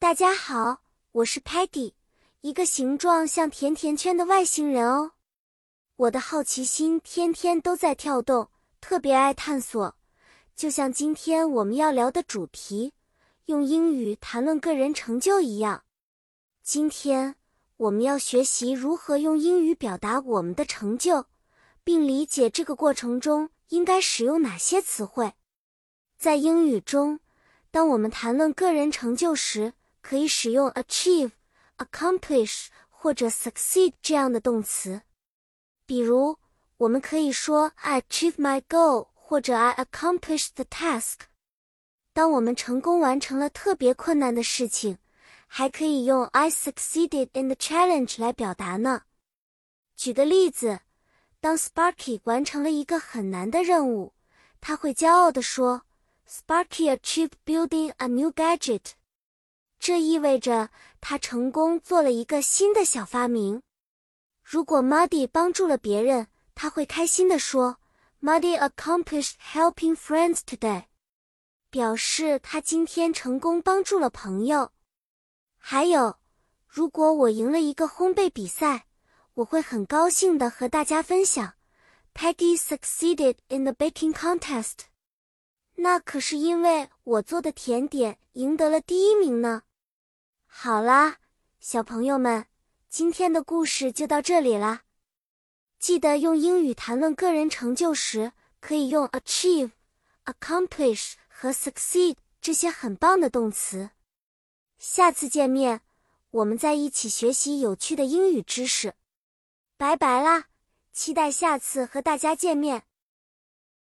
大家好，我是 Patty，一个形状像甜甜圈的外星人哦。我的好奇心天天都在跳动，特别爱探索。就像今天我们要聊的主题，用英语谈论个人成就一样。今天我们要学习如何用英语表达我们的成就，并理解这个过程中应该使用哪些词汇。在英语中，当我们谈论个人成就时，可以使用 achieve、accomplish 或者 succeed 这样的动词。比如，我们可以说 I achieve my goal，或者 I accomplish the task。当我们成功完成了特别困难的事情，还可以用 I succeeded in the challenge 来表达呢。举个例子，当 Sparky 完成了一个很难的任务，他会骄傲地说：“Sparky achieved building a new gadget。”这意味着他成功做了一个新的小发明。如果 Muddy 帮助了别人，他会开心地说：“Muddy accomplished helping friends today。”表示他今天成功帮助了朋友。还有，如果我赢了一个烘焙比赛，我会很高兴地和大家分享：“Peggy succeeded in the baking contest。”那可是因为我做的甜点赢得了第一名呢。好啦，小朋友们，今天的故事就到这里啦。记得用英语谈论个人成就时，可以用 achieve、accomplish 和 succeed 这些很棒的动词。下次见面，我们再一起学习有趣的英语知识。拜拜啦，期待下次和大家见面。